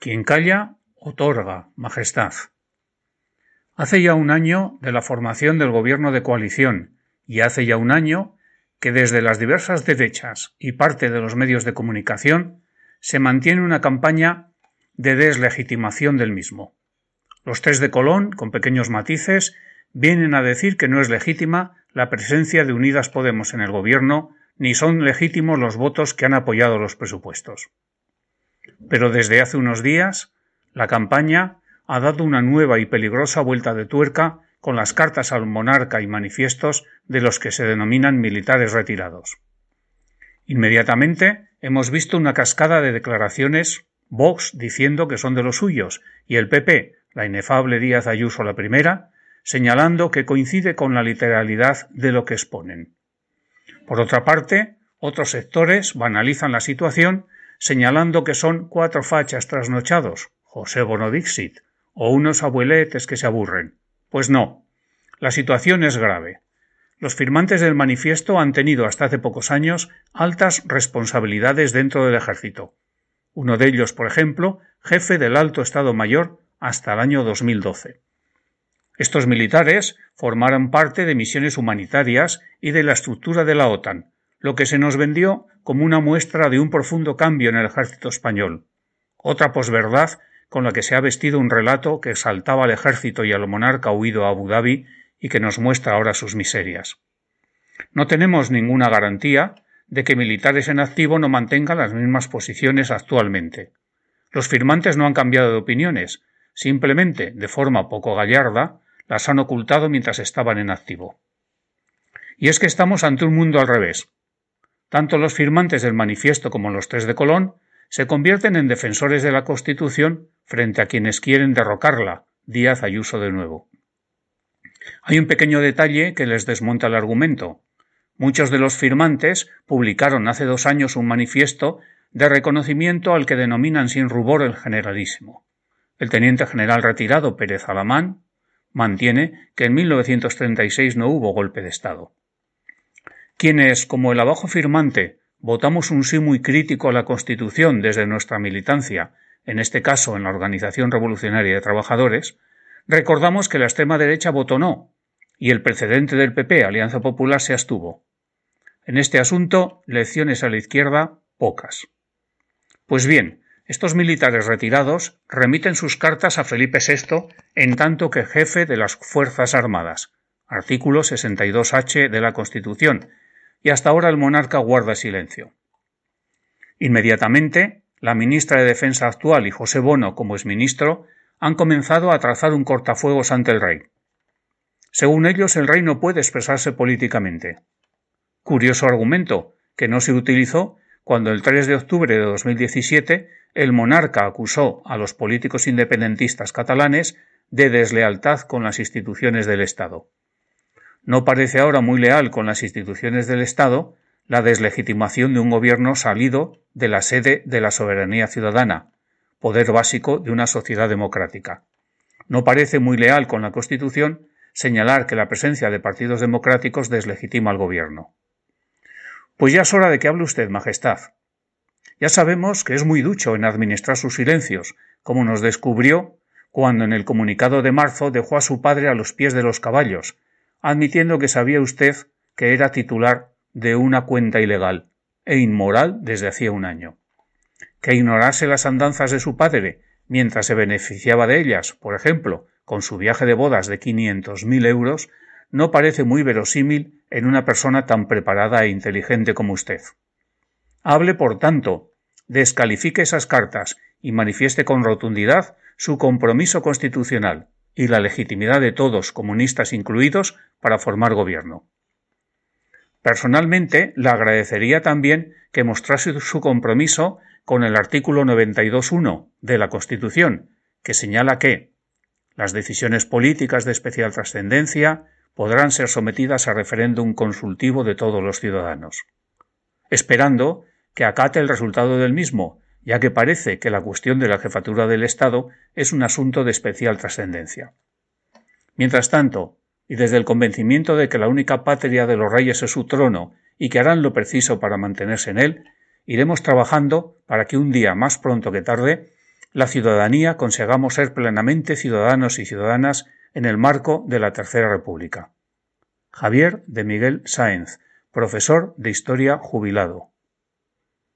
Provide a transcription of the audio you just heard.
Quien calla, otorga, Majestad. Hace ya un año de la formación del gobierno de coalición y hace ya un año que desde las diversas derechas y parte de los medios de comunicación se mantiene una campaña de deslegitimación del mismo. Los tres de Colón, con pequeños matices, vienen a decir que no es legítima la presencia de Unidas Podemos en el gobierno ni son legítimos los votos que han apoyado los presupuestos. Pero desde hace unos días, la campaña ha dado una nueva y peligrosa vuelta de tuerca con las cartas al monarca y manifiestos de los que se denominan militares retirados. Inmediatamente hemos visto una cascada de declaraciones Vox diciendo que son de los suyos y el PP, la inefable Díaz Ayuso la primera, señalando que coincide con la literalidad de lo que exponen. Por otra parte, otros sectores banalizan la situación señalando que son cuatro fachas trasnochados, José Bonodixit, o unos abueletes que se aburren. Pues no. La situación es grave. Los firmantes del manifiesto han tenido hasta hace pocos años altas responsabilidades dentro del ejército. Uno de ellos, por ejemplo, jefe del Alto Estado Mayor hasta el año 2012. Estos militares formaron parte de misiones humanitarias y de la estructura de la OTAN, lo que se nos vendió como una muestra de un profundo cambio en el ejército español. Otra posverdad con la que se ha vestido un relato que exaltaba al ejército y al monarca huido a Abu Dhabi y que nos muestra ahora sus miserias. No tenemos ninguna garantía de que militares en activo no mantengan las mismas posiciones actualmente. Los firmantes no han cambiado de opiniones, simplemente, de forma poco gallarda, las han ocultado mientras estaban en activo. Y es que estamos ante un mundo al revés. Tanto los firmantes del manifiesto como los tres de Colón se convierten en defensores de la Constitución frente a quienes quieren derrocarla, Díaz Ayuso de nuevo. Hay un pequeño detalle que les desmonta el argumento. Muchos de los firmantes publicaron hace dos años un manifiesto de reconocimiento al que denominan sin rubor el generalísimo. El teniente general retirado Pérez Alamán mantiene que en 1936 no hubo golpe de Estado. Quienes, como el abajo firmante, votamos un sí muy crítico a la Constitución desde nuestra militancia, en este caso en la Organización Revolucionaria de Trabajadores, recordamos que la extrema derecha votó no, y el precedente del PP, Alianza Popular, se abstuvo. En este asunto, lecciones a la izquierda, pocas. Pues bien, estos militares retirados remiten sus cartas a Felipe VI en tanto que jefe de las Fuerzas Armadas, artículo 62H de la Constitución, y hasta ahora el monarca guarda silencio. Inmediatamente, la ministra de Defensa actual y José Bono como exministro han comenzado a trazar un cortafuegos ante el rey. Según ellos, el rey no puede expresarse políticamente. Curioso argumento, que no se utilizó cuando el 3 de octubre de 2017 el monarca acusó a los políticos independentistas catalanes de deslealtad con las instituciones del Estado. No parece ahora muy leal con las instituciones del Estado la deslegitimación de un gobierno salido de la sede de la soberanía ciudadana, poder básico de una sociedad democrática. No parece muy leal con la Constitución señalar que la presencia de partidos democráticos deslegitima al gobierno. Pues ya es hora de que hable usted, Majestad. Ya sabemos que es muy ducho en administrar sus silencios, como nos descubrió cuando en el comunicado de marzo dejó a su padre a los pies de los caballos, admitiendo que sabía usted que era titular de una cuenta ilegal e inmoral desde hacía un año. Que ignorase las andanzas de su padre mientras se beneficiaba de ellas, por ejemplo, con su viaje de bodas de quinientos mil euros, no parece muy verosímil en una persona tan preparada e inteligente como usted. Hable, por tanto, descalifique esas cartas y manifieste con rotundidad su compromiso constitucional y la legitimidad de todos, comunistas incluidos, para formar gobierno. Personalmente, le agradecería también que mostrase su compromiso con el artículo 92.1 de la Constitución, que señala que las decisiones políticas de especial trascendencia podrán ser sometidas a referéndum consultivo de todos los ciudadanos. Esperando que acate el resultado del mismo, ya que parece que la cuestión de la jefatura del Estado es un asunto de especial trascendencia. Mientras tanto, y desde el convencimiento de que la única patria de los reyes es su trono y que harán lo preciso para mantenerse en él, iremos trabajando para que un día más pronto que tarde la ciudadanía consigamos ser plenamente ciudadanos y ciudadanas en el marco de la Tercera República. Javier de Miguel Sáenz, profesor de Historia jubilado.